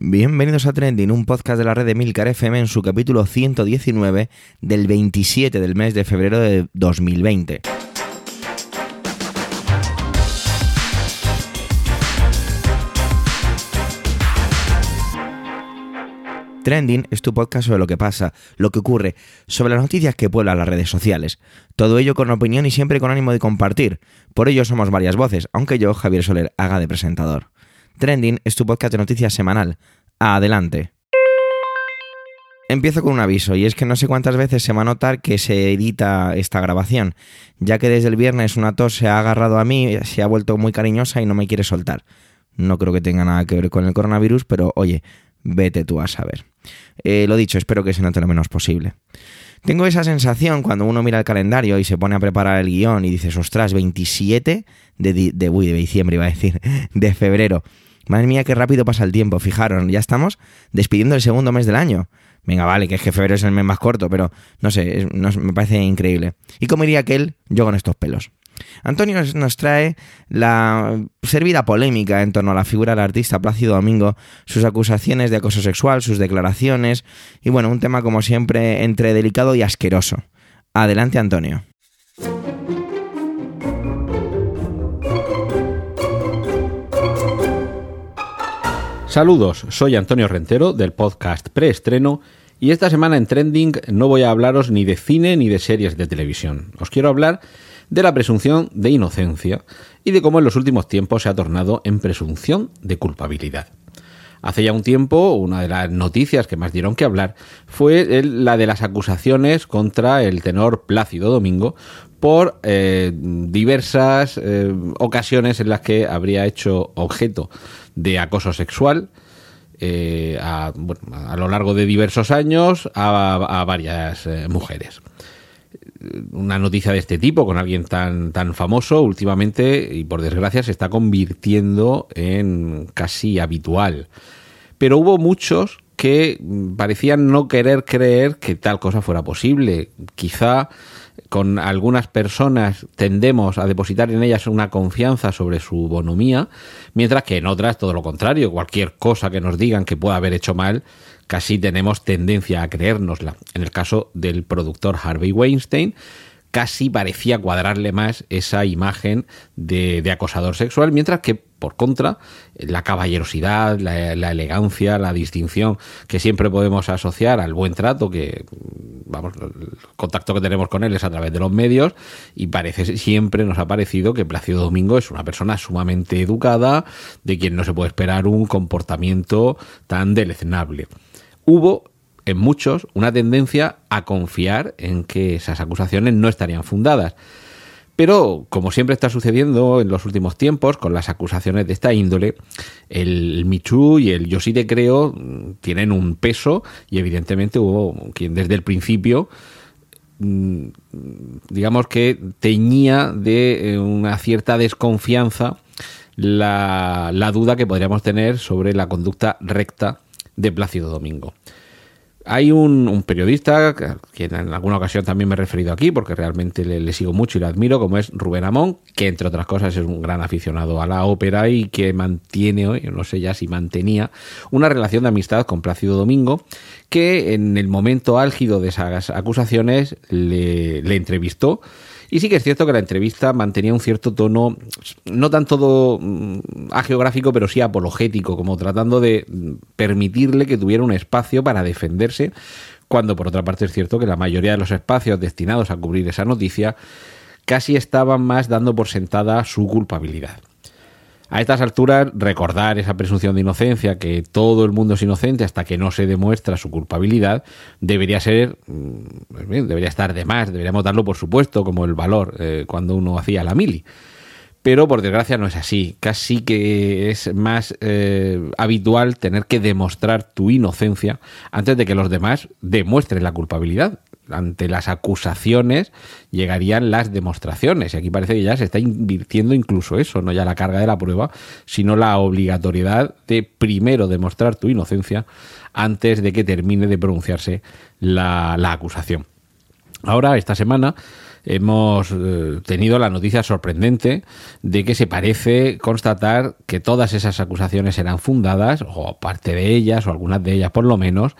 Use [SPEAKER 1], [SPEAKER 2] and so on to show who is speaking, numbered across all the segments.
[SPEAKER 1] Bienvenidos a Trending, un podcast de la red de Milcar FM en su capítulo 119 del 27 del mes de febrero de 2020. Trending es tu podcast sobre lo que pasa, lo que ocurre, sobre las noticias que pueblan las redes sociales. Todo ello con opinión y siempre con ánimo de compartir. Por ello somos varias voces, aunque yo, Javier Soler, haga de presentador. Trending es tu podcast de noticias semanal. Adelante. Empiezo con un aviso, y es que no sé cuántas veces se va a notar que se edita esta grabación, ya que desde el viernes una tos se ha agarrado a mí, se ha vuelto muy cariñosa y no me quiere soltar. No creo que tenga nada que ver con el coronavirus, pero oye, vete tú a saber. Eh, lo dicho, espero que se note lo menos posible. Tengo esa sensación cuando uno mira el calendario y se pone a preparar el guion y dices, ostras, 27 de, de, de diciembre, iba a decir, de febrero. Madre mía, qué rápido pasa el tiempo, fijaros, ya estamos despidiendo el segundo mes del año. Venga, vale, que es que febrero es el mes más corto, pero no sé, me parece increíble. ¿Y cómo iría aquel? Yo con estos pelos. Antonio nos trae la servida polémica en torno a la figura del artista Plácido Domingo, sus acusaciones de acoso sexual, sus declaraciones y bueno, un tema como siempre entre delicado y asqueroso. Adelante Antonio.
[SPEAKER 2] Saludos, soy Antonio Rentero del podcast Preestreno y esta semana en Trending no voy a hablaros ni de cine ni de series de televisión. Os quiero hablar de la presunción de inocencia y de cómo en los últimos tiempos se ha tornado en presunción de culpabilidad. Hace ya un tiempo, una de las noticias que más dieron que hablar fue la de las acusaciones contra el tenor Plácido Domingo por eh, diversas eh, ocasiones en las que habría hecho objeto de acoso sexual eh, a, lo largo de diversos años a, varias mujeres una noticia de este tipo con alguien tan, tan famoso últimamente y por desgracia se está convirtiendo en casi habitual. Pero hubo muchos que parecían no querer creer que tal cosa fuera posible. Quizá con algunas personas tendemos a depositar en ellas una confianza sobre su bonomía, mientras que en otras todo lo contrario, cualquier cosa que nos digan que pueda haber hecho mal, casi tenemos tendencia a creérnosla. En el caso del productor Harvey Weinstein, casi parecía cuadrarle más esa imagen de, acosador sexual, mientras que, por contra, la caballerosidad, la, elegancia, la distinción que siempre podemos asociar al buen trato, que, vamos, el contacto que tenemos con él es a través de los medios, y parece siempre nos ha parecido que Plácido Domingo es una persona sumamente educada, de quien no se puede esperar un comportamiento tan deleznable. Hubo en muchos una tendencia a confiar en que esas acusaciones no estarían fundadas. Pero, como siempre está sucediendo en los últimos tiempos con las acusaciones de esta índole, el Michu y el Yo sí te creo tienen un peso y evidentemente hubo quien desde el principio mm, digamos que teñía de eh, una cierta desconfianza la, la duda que podríamos tener sobre la conducta recta de Plácido Domingo. Hay un, periodista, que en alguna ocasión también me he referido aquí, porque realmente le, sigo mucho y le admiro, como es Rubén Amón, que entre otras cosas es un gran aficionado a la ópera y que mantiene, no sé ya si mantenía, una relación de amistad con Plácido Domingo, que en el momento álgido de esas acusaciones le entrevistó y sí que es cierto que la entrevista mantenía un cierto tono, no tanto mm, ageográfico, pero sí apologético, como tratando de mm, permitirle que tuviera un espacio para defenderse, cuando por otra parte es cierto que la mayoría de los espacios destinados a cubrir esa noticia casi estaban más dando por sentada su culpabilidad. A estas alturas, recordar esa presunción de inocencia, que todo el mundo es inocente hasta que no se demuestra su culpabilidad, debería ser, mm, pues debería estar de más, deberíamos darlo por supuesto como el valor eh, cuando uno hacía la mili. Pero por desgracia no es así. Casi que es más eh, habitual tener que demostrar tu inocencia antes de que los demás demuestren la culpabilidad ante las acusaciones llegarían las demostraciones. Y aquí parece que ya se está invirtiendo incluso eso, no ya la carga de la prueba, sino la obligatoriedad de primero demostrar tu inocencia antes de que termine de pronunciarse la, acusación. Ahora, esta semana, hemos eh, tenido la noticia sorprendente de que se parece constatar que todas esas acusaciones eran fundadas, o parte de ellas, o algunas de ellas por lo menos,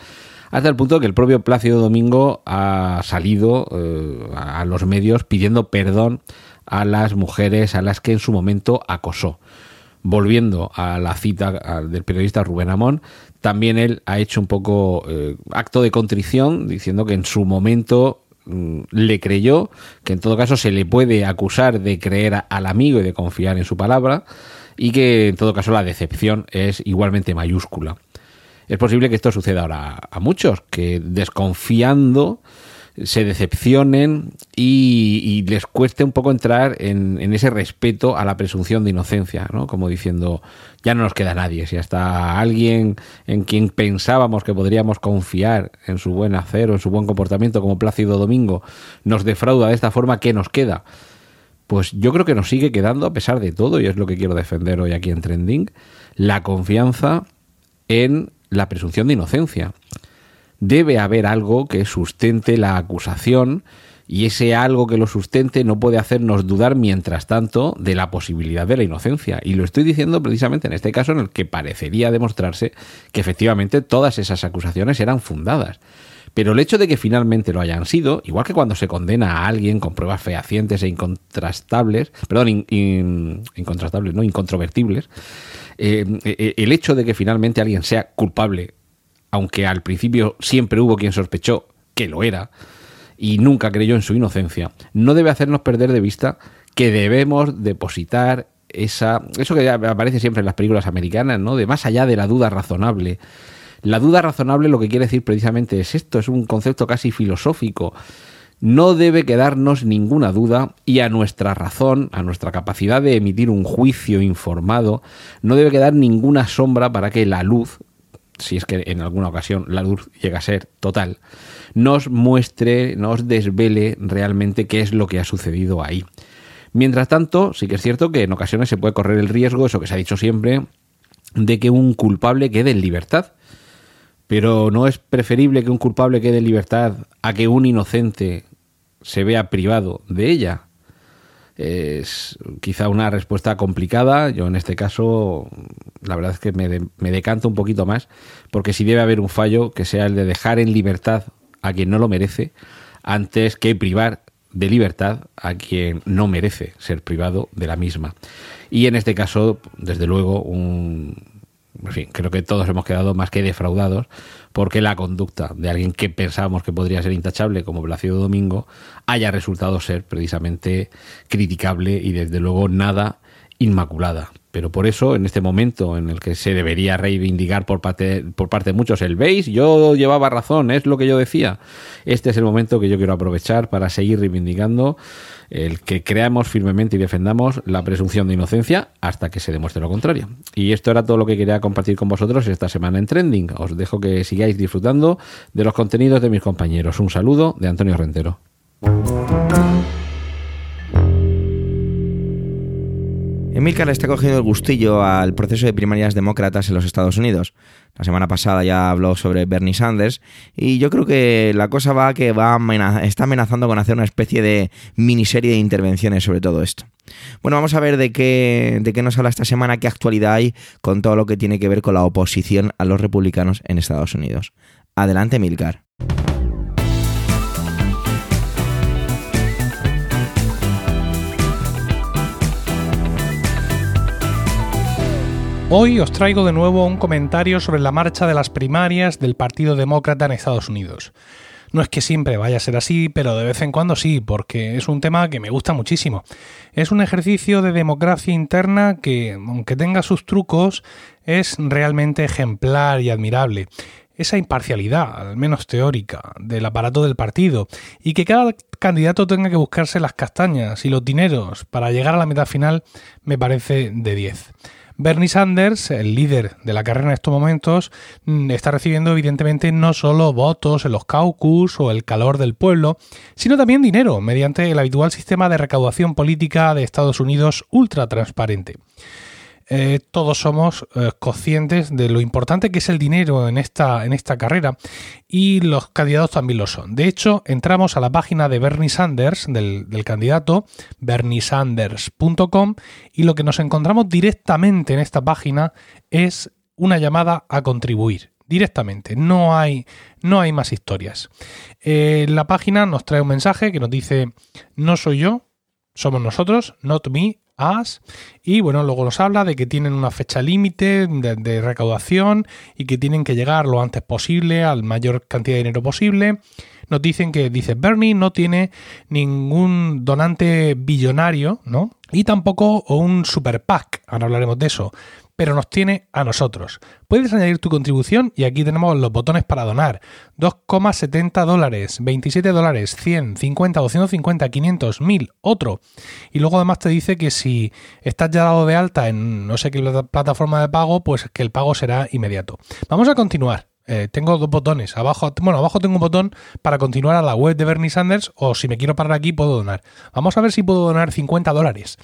[SPEAKER 2] hasta el punto que el propio Plácido Domingo ha salido eh, a los medios pidiendo perdón a las mujeres a las que en su momento acosó. Volviendo a la cita del periodista Rubén Amón, también él ha hecho un poco eh, acto de contrición diciendo que en su momento mm, le creyó, que en todo caso se le puede acusar de creer al amigo y de confiar en su palabra, y que en todo caso la decepción es igualmente mayúscula. Es posible que esto suceda ahora a muchos, que desconfiando se decepcionen y, les cueste un poco entrar en, ese respeto a la presunción de inocencia, ¿no? Como diciendo, ya no nos queda nadie, si hasta alguien en quien pensábamos que podríamos confiar en su buen hacer o en su buen comportamiento, como Plácido Domingo, nos defrauda de esta forma, ¿qué nos queda? Pues yo creo que nos sigue quedando, a pesar de todo, y es lo que quiero defender hoy aquí en Trending, la confianza en la presunción de inocencia debe haber algo que sustente la acusación y ese algo que lo sustente no puede hacernos dudar mientras tanto de la posibilidad de la inocencia. Y lo estoy diciendo precisamente en este caso en el que parecería demostrarse que efectivamente todas esas acusaciones eran fundadas. Pero el hecho de que finalmente lo hayan sido, igual que cuando se condena a alguien con pruebas fehacientes e incontrastables, perdón, incontrastables, no incontrovertibles, eh, eh, el hecho de que finalmente alguien sea culpable aunque al principio siempre hubo quien sospechó que lo era y nunca creyó en su inocencia, no debe hacernos perder de vista que debemos depositar esa, eso que aparece siempre en las películas americanas, ¿no? De más allá de la duda razonable. La duda razonable lo que quiere decir precisamente es esto, es un concepto casi filosófico. No debe quedarnos ninguna duda y a nuestra razón, a nuestra capacidad de emitir un juicio informado, no debe quedar ninguna sombra para que la luz si es que en alguna ocasión la luz llega a ser total, nos muestre, nos desvele realmente qué es lo que ha sucedido ahí. Mientras tanto, sí que es cierto que en ocasiones se puede correr el riesgo, eso que se ha dicho siempre, de que un culpable quede en libertad. Pero no es preferible que un culpable quede en libertad a que un inocente se vea privado de ella. Es quizá una respuesta complicada. Yo en este caso, la verdad es que me, me decanto un poquito más, porque si debe haber un fallo, que sea el de dejar en libertad a quien no lo merece, antes que privar de libertad a quien no merece ser privado de la misma. Y en este caso, desde luego, un, en fin, creo que todos hemos quedado más que defraudados porque la conducta de alguien que pensábamos que podría ser intachable, como Blasio Domingo, haya resultado ser precisamente criticable y desde luego nada inmaculada. Pero por eso, en este momento en el que se debería reivindicar por parte, por parte de muchos el veis, yo llevaba razón, es lo que yo decía. Este es el momento que yo quiero aprovechar para seguir reivindicando el que creamos firmemente y defendamos la presunción de inocencia hasta que se demuestre lo contrario. Y esto era todo lo que quería compartir con vosotros esta semana en Trending. Os dejo que sigáis disfrutando de los contenidos de mis compañeros. Un saludo de Antonio Rentero.
[SPEAKER 1] Emilcar está cogiendo el gustillo al proceso de primarias demócratas en los Estados Unidos. La semana pasada ya habló sobre Bernie Sanders y yo creo que la cosa va que va está amenazando con hacer una especie de miniserie de intervenciones sobre todo esto. Bueno, vamos a ver de qué, de qué nos habla esta semana, qué actualidad hay con todo lo que tiene que ver con la oposición a los republicanos en Estados Unidos. Adelante, Emilcar.
[SPEAKER 3] Hoy os traigo de nuevo un comentario sobre la marcha de las primarias del Partido Demócrata en Estados Unidos. No es que siempre vaya a ser así, pero de vez en cuando sí, porque es un tema que me gusta muchísimo. Es un ejercicio de democracia interna que, aunque tenga sus trucos, es realmente ejemplar y admirable. Esa imparcialidad, al menos teórica, del aparato del partido, y que cada candidato tenga que buscarse las castañas y los dineros para llegar a la meta final, me parece de 10. Bernie Sanders, el líder de la carrera en estos momentos, mm, está recibiendo evidentemente no solo votos en los caucus o el calor del pueblo, sino también dinero mediante el habitual sistema de recaudación política de Estados Unidos ultra transparente. Eh, todos somos eh, conscientes de lo importante que es el dinero en esta, en esta carrera y los candidatos también lo son. De hecho, entramos a la página de Bernie Sanders, del, del candidato, berniesanders.com, y lo que nos encontramos directamente en esta página es una llamada a contribuir directamente. No hay, no hay más historias. Eh, la página nos trae un mensaje que nos dice, no soy yo, somos nosotros, not me, us. Y bueno, luego nos habla de que tienen una fecha límite de, recaudación y que tienen que llegar lo antes posible al mayor cantidad de dinero posible. Nos dicen que, dice Bernie, no tiene ningún donante billonario, ¿no? Y tampoco un super PAC, ahora hablaremos de eso pero nos tiene a nosotros. Puedes añadir tu contribución y aquí tenemos los botones para donar. 2,70 dólares, 27 dólares, 100, 50, 250, 500, 1000, otro. Y luego además te dice que si estás ya dado de alta en no sé qué plataforma de pago, pues que el pago será inmediato. Vamos a continuar. Eh, tengo dos botones. Abajo, bueno, abajo tengo un botón para continuar a la web de Bernie Sanders o si me quiero parar aquí puedo donar. Vamos a ver si puedo donar 50 dólares.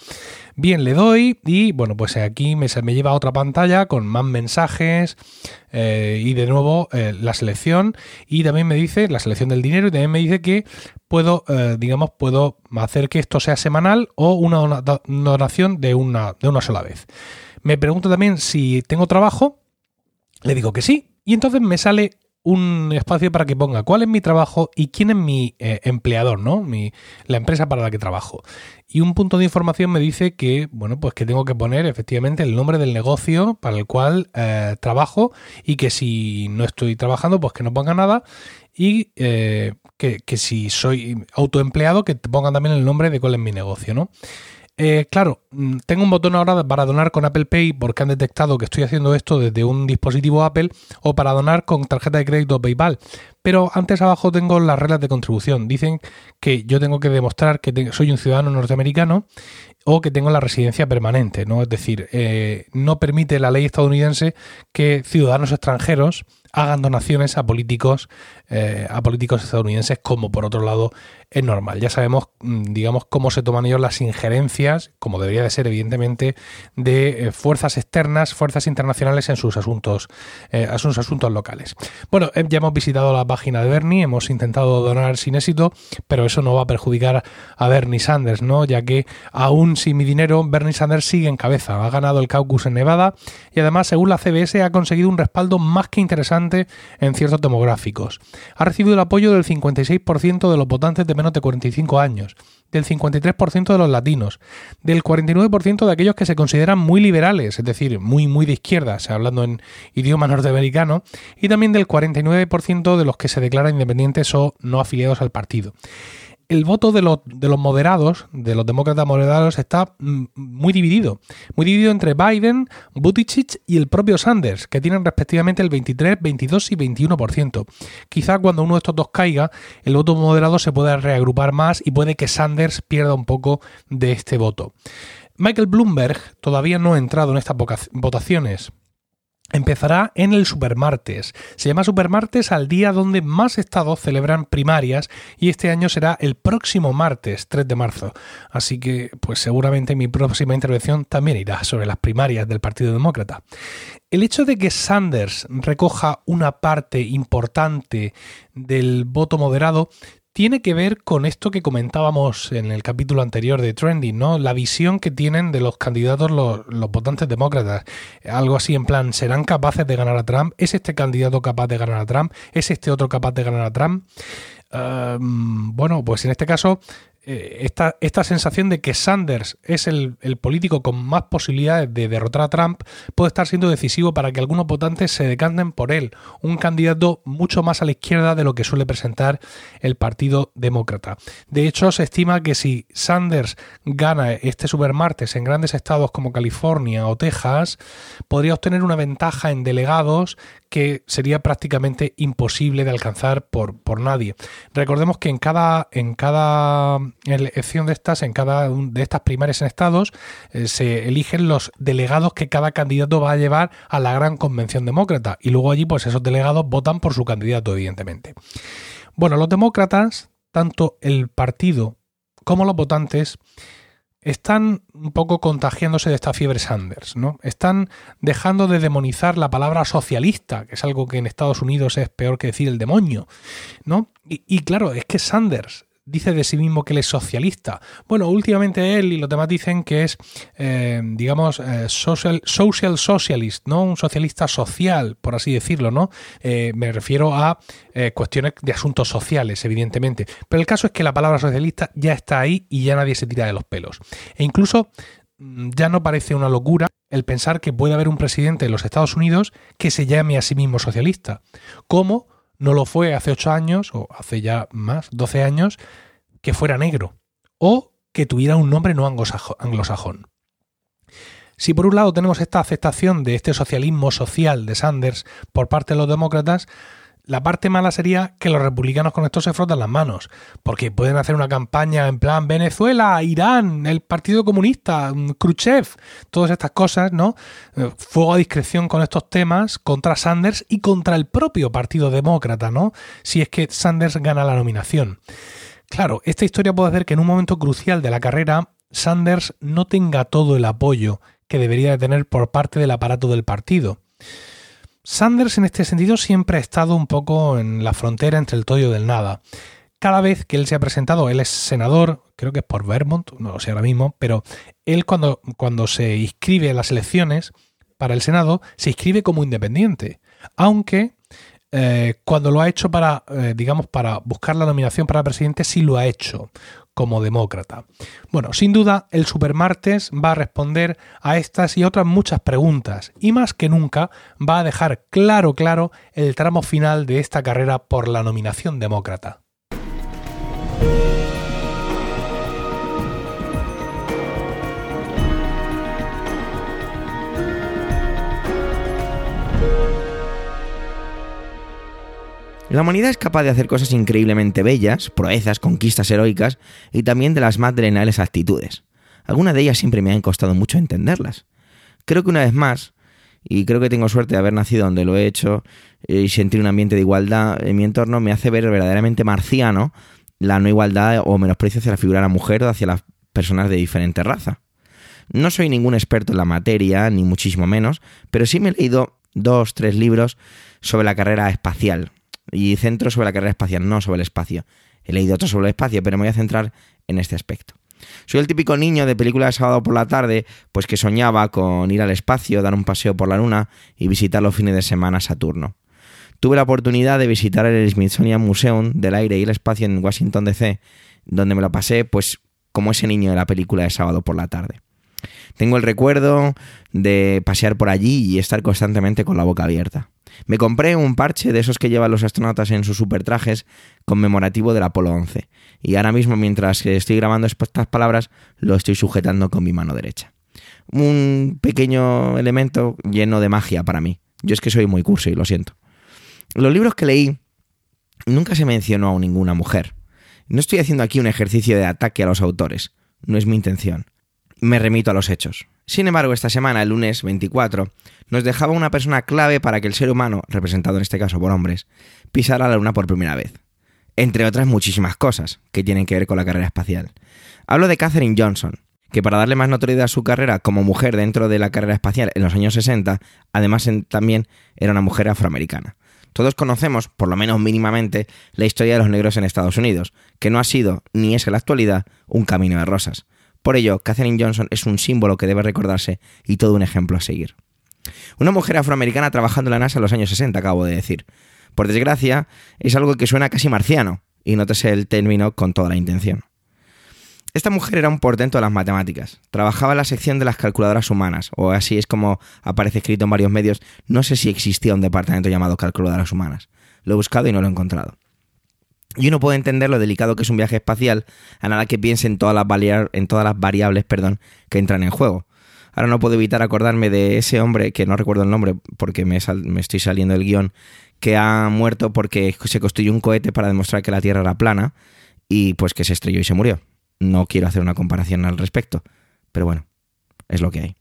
[SPEAKER 3] Bien, le doy y bueno, pues aquí me, me lleva a otra pantalla con más mensajes eh, y de nuevo eh, la selección y también me dice la selección del dinero y también me dice que puedo, digamos, puedo hacer que esto sea semanal o una donación de una, de una sola vez. Me pregunta también si tengo trabajo. Le digo que sí, y entonces me sale un espacio para que ponga cuál es mi trabajo y quién es mi eh, empleador, ¿no? Mi, la empresa para la que trabajo. Y un punto de información me dice que, bueno, pues que tengo que poner efectivamente el nombre del negocio para el cual eh, trabajo y que si no estoy trabajando, pues que no ponga nada y eh, que, que, si soy autoempleado, que pongan también el nombre de cuál es mi negocio, ¿no? Eh, claro, mm, tengo un botón ahora para donar con Apple Pay porque han detectado que estoy haciendo esto desde un dispositivo Apple o para donar con tarjeta de crédito PayPal. Pero antes abajo tengo las reglas de contribución. Dicen que yo tengo que demostrar que soy un ciudadano norteamericano o que tengo la residencia permanente, ¿no? Es decir, eh, no permite la ley estadounidense que ciudadanos extranjeros hagan donaciones a políticos, eh, a políticos estadounidenses, como por otro lado es normal. Ya sabemos, mm, digamos, cómo se toman ellos las injerencias, como debería de ser, evidentemente, de eh, fuerzas externas, fuerzas internacionales en sus asuntos, eh, sus asuntos locales. Bueno, ya hemos visitado la página de Bernie, hemos intentado donar sin éxito, pero eso no va a perjudicar a Bernie Sanders, ¿no? Ya que aún sin mi dinero, Bernie Sanders sigue en cabeza. Ha ganado el caucus en Nevada y además, según la CBS, ha conseguido un respaldo más que interesante en ciertos demográficos. Ha recibido el apoyo del 56% de los votantes de de 45 años, del 53% de los latinos, del 49% de aquellos que se consideran muy liberales, es decir, muy muy de izquierda, hablando en idioma norteamericano, y también del 49% de los que se declaran independientes o no afiliados al partido el voto de los, de los moderados, de los demócratas moderados, está mm, muy dividido. Muy dividido entre Biden, Buttigieg y el propio Sanders, que tienen respectivamente el 23, 22 y 21%. Quizá cuando uno de estos dos caiga, el voto moderado se pueda reagrupar más y puede que Sanders pierda un poco de este voto. Michael Bloomberg todavía no ha entrado en estas votaciones, empezará en el Supermartes. Se llama Supermartes al día donde más estados celebran primarias y este año será el próximo martes, 3 de marzo. Así que, pues seguramente mi próxima intervención también irá sobre las primarias del Partido Demócrata. El hecho de que Sanders recoja una parte importante del voto moderado tiene que ver con esto que comentábamos en el capítulo anterior de Trending, ¿no? La visión que tienen de los candidatos los, votantes demócratas. Algo así en plan, ¿serán capaces de ganar a Trump? ¿Es este candidato capaz de ganar a Trump? ¿Es este otro capaz de ganar a Trump? bueno, pues en este caso esta, esta, sensación de que Sanders es el, político con más posibilidades de derrotar a Trump puede estar siendo decisivo para que algunos votantes se decanten por él, un candidato mucho más a la izquierda de lo que suele presentar el Partido Demócrata. De hecho, se estima que si Sanders gana este supermartes en grandes estados como California o Texas, podría obtener una ventaja en delegados que sería prácticamente imposible de alcanzar por, por nadie. Recordemos que en cada, en cada elección de estas, en cada de estas primarias en estados, eh, se eligen los delegados que cada candidato va a llevar a la gran convención demócrata. Y luego allí, pues esos delegados votan por su candidato, evidentemente. Bueno, los demócratas, tanto el partido como los votantes, están un poco contagiándose de esta fiebre Sanders, ¿no? Están dejando de demonizar la palabra socialista, que es algo que en Estados Unidos es peor que decir el demonio, ¿no? Y, y claro, es que Sanders dice de sí mismo que él es socialista. Bueno, últimamente él y los demás dicen que es, eh, digamos, eh, social, social socialist, ¿no? Un socialista social, por así decirlo, ¿no? Eh, me refiero a cuestiones de asuntos sociales, evidentemente. Pero el caso es que la palabra socialista ya está ahí y ya nadie se tira de los pelos. E incluso mm, ya no parece una locura el pensar que puede haber un presidente de los Estados Unidos que se llame a sí mismo socialista. ¿Cómo? No lo fue hace 8 años, o hace ya más, 12 años, que fuera negro, o que tuviera un nombre no anglosajón. Si por un lado tenemos esta aceptación de este socialismo social de Sanders por parte de los demócratas, la parte mala sería que los republicanos con esto se frotan las manos, porque pueden hacer una campaña en plan Venezuela, Irán, el Partido Comunista, mm, Khrushchev, todas estas cosas, ¿no? Eh, fuego a discreción con estos temas contra Sanders y contra el propio Partido Demócrata, ¿no? Si es que Sanders gana la nominación. Claro, esta historia puede hacer que en un momento crucial de la carrera Sanders no tenga todo el apoyo que debería de tener por parte del aparato del partido. Sanders en este sentido siempre ha estado un poco en la frontera entre el todo y del nada. Cada vez que él se ha presentado, él es senador, creo que es por Vermont, no lo sé ahora mismo, pero él cuando, cuando se inscribe en las elecciones para el Senado, se inscribe como independiente. Aunque eh, cuando lo ha hecho para, eh, digamos, para buscar la nominación para presidente, sí lo ha hecho como demócrata. Bueno, sin duda, el Supermartes va a responder a estas y otras muchas preguntas y más que nunca va a dejar claro, claro el tramo final de esta carrera por la nominación demócrata.
[SPEAKER 1] La humanidad es capaz de hacer cosas increíblemente bellas, proezas, conquistas heroicas y también de las más drenables actitudes. Algunas de ellas siempre me han costado mucho entenderlas. Creo que una vez más, y creo que tengo suerte de haber nacido donde lo he hecho eh, y sentir un ambiente de igualdad en mi entorno, me hace ver verdaderamente marciano la no igualdad o menosprecio hacia la figura de la mujer o hacia las personas de diferente raza. No soy ningún experto en la materia, ni muchísimo menos, pero sí me he leído dos, tres libros sobre la carrera espacial, y centro sobre la carrera espacial, no sobre el espacio. He leído otro sobre el espacio, pero me voy a centrar en este aspecto. Soy el típico niño de película de sábado por la tarde, pues que soñaba con ir al espacio, dar un paseo por la luna y visitar los fines de semana Saturno. Tuve la oportunidad de visitar el Smithsonian Museum del Aire y el Espacio en Washington DC, donde me lo pasé pues como ese niño de la película de sábado por la tarde. Tengo el recuerdo de pasear por allí y estar constantemente con la boca abierta. Me compré un parche de esos que llevan los astronautas en sus supertrajes conmemorativo del Apolo 11. Y ahora mismo, mientras estoy grabando estas palabras, lo estoy sujetando con mi mano derecha. Un pequeño elemento lleno de magia para mí. Yo es que soy muy curso y lo siento. los libros que leí nunca se mencionó a ninguna mujer. No estoy haciendo aquí un ejercicio de ataque a los autores. No es mi intención. Me remito a los hechos. Sin embargo, esta semana, el lunes 24, nos dejaba una persona clave para que el ser humano, representado en este caso por hombres, pisara la Luna por primera vez. Entre otras muchísimas cosas que tienen que ver con la carrera espacial. Hablo de Katherine Johnson, que para darle más notoriedad a su carrera como mujer dentro de la carrera espacial en los años 60, además también era una mujer afroamericana. Todos conocemos, por lo menos mínimamente, la historia de los negros en Estados Unidos, que no ha sido, ni es en la actualidad, un camino de rosas. Por ello, Katherine Johnson es un símbolo que debe recordarse y todo un ejemplo a seguir. Una mujer afroamericana trabajando en la NASA en los años 60, acabo de decir. Por desgracia, es algo que suena casi marciano, y nótese el término con toda la intención. Esta mujer era un portento de las matemáticas. Trabajaba en la sección de las calculadoras humanas, o así es como aparece escrito en varios medios. No sé si existía un departamento llamado calculadoras humanas. Lo he buscado y no lo he encontrado. Y uno puede entender lo delicado que es un viaje espacial a nada que piense en todas las, en todas las variables perdón, que entran en juego. Ahora no puedo evitar acordarme de ese hombre, que no recuerdo el nombre porque me, me estoy saliendo del guion, que ha muerto porque se construyó un cohete para demostrar que la Tierra era plana y pues que se estrelló y se murió. No quiero hacer una comparación al respecto, pero bueno, es lo que hay.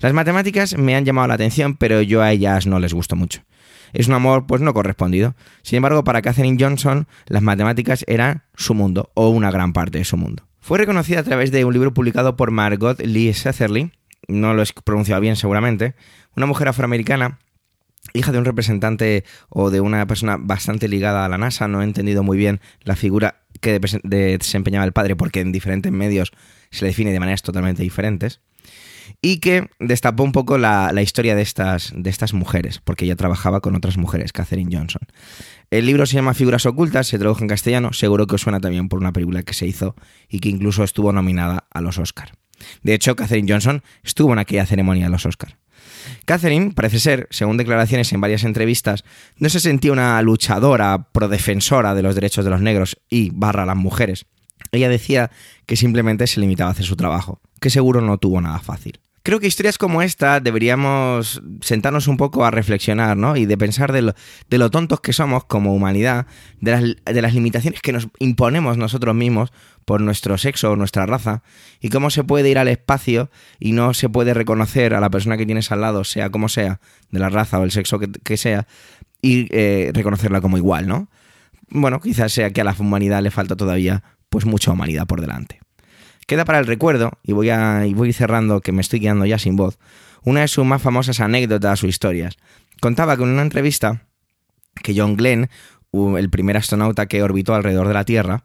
[SPEAKER 1] Las matemáticas me han llamado la atención, pero yo a ellas no les gusto mucho es un amor pues no correspondido. Sin embargo, para Katherine Johnson, las matemáticas eran su mundo, o una gran parte de su mundo. Fue reconocida a través de un libro publicado por Margot Lee Setherly, no lo he pronunciado bien seguramente, una mujer afroamericana hija de un representante o de una persona bastante ligada a la NASA, no he entendido muy bien la figura que desempeñaba el padre porque en diferentes medios se le define de maneras totalmente diferentes y que destapó un poco la, historia de estas, de estas mujeres, porque ella trabajaba con otras mujeres, Catherine Johnson. El libro se llama Figuras Ocultas, se tradujo en castellano, seguro que os suena también por una película que se hizo y que incluso estuvo nominada a los Oscar. De hecho, Catherine Johnson estuvo en aquella ceremonia de los Oscar. Catherine, parece ser, según declaraciones en varias entrevistas, no se sentía una luchadora prodefensora de los derechos de los negros y barra las mujeres. Ella decía que simplemente se limitaba a hacer su trabajo, que seguro no tuvo nada fácil. Creo que historias como esta deberíamos sentarnos un poco a reflexionar, ¿no? Y de pensar de lo, tontos que somos como humanidad, de las, de las limitaciones que nos imponemos nosotros mismos por nuestro sexo o nuestra raza, y cómo se puede ir al espacio y no se puede reconocer a la persona que tienes al lado, sea como sea, de la raza o el sexo que, sea, y eh, reconocerla como igual, ¿no? Bueno, quizás sea que a la humanidad le falta todavía pues mucha humanidad por delante. Queda para el recuerdo, y voy, a, voy cerrando que me estoy quedando ya sin voz, una de sus más famosas anécdotas o historias. Contaba con una entrevista que John Glenn, el primer astronauta que orbitó alrededor de la Tierra,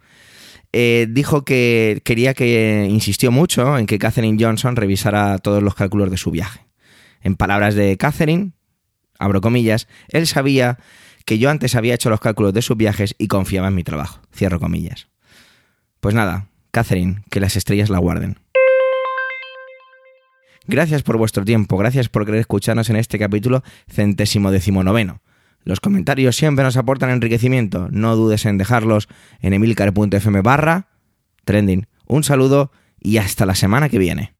[SPEAKER 1] eh, dijo que quería que insistió mucho en que Catherine Johnson revisara todos los cálculos de su viaje. En palabras de Catherine, abro comillas, él sabía que yo antes había hecho los cálculos de sus viajes y confiaba en mi trabajo. Cierro comillas. Pues nada, Catherine, que las estrellas la guarden. Gracias por vuestro tiempo, gracias por querer escucharnos en este capítulo centésimo decimonoveno. Los comentarios siempre nos aportan enriquecimiento, no dudes en dejarlos en emilcar.fm barra trending. Un saludo y hasta la semana que viene.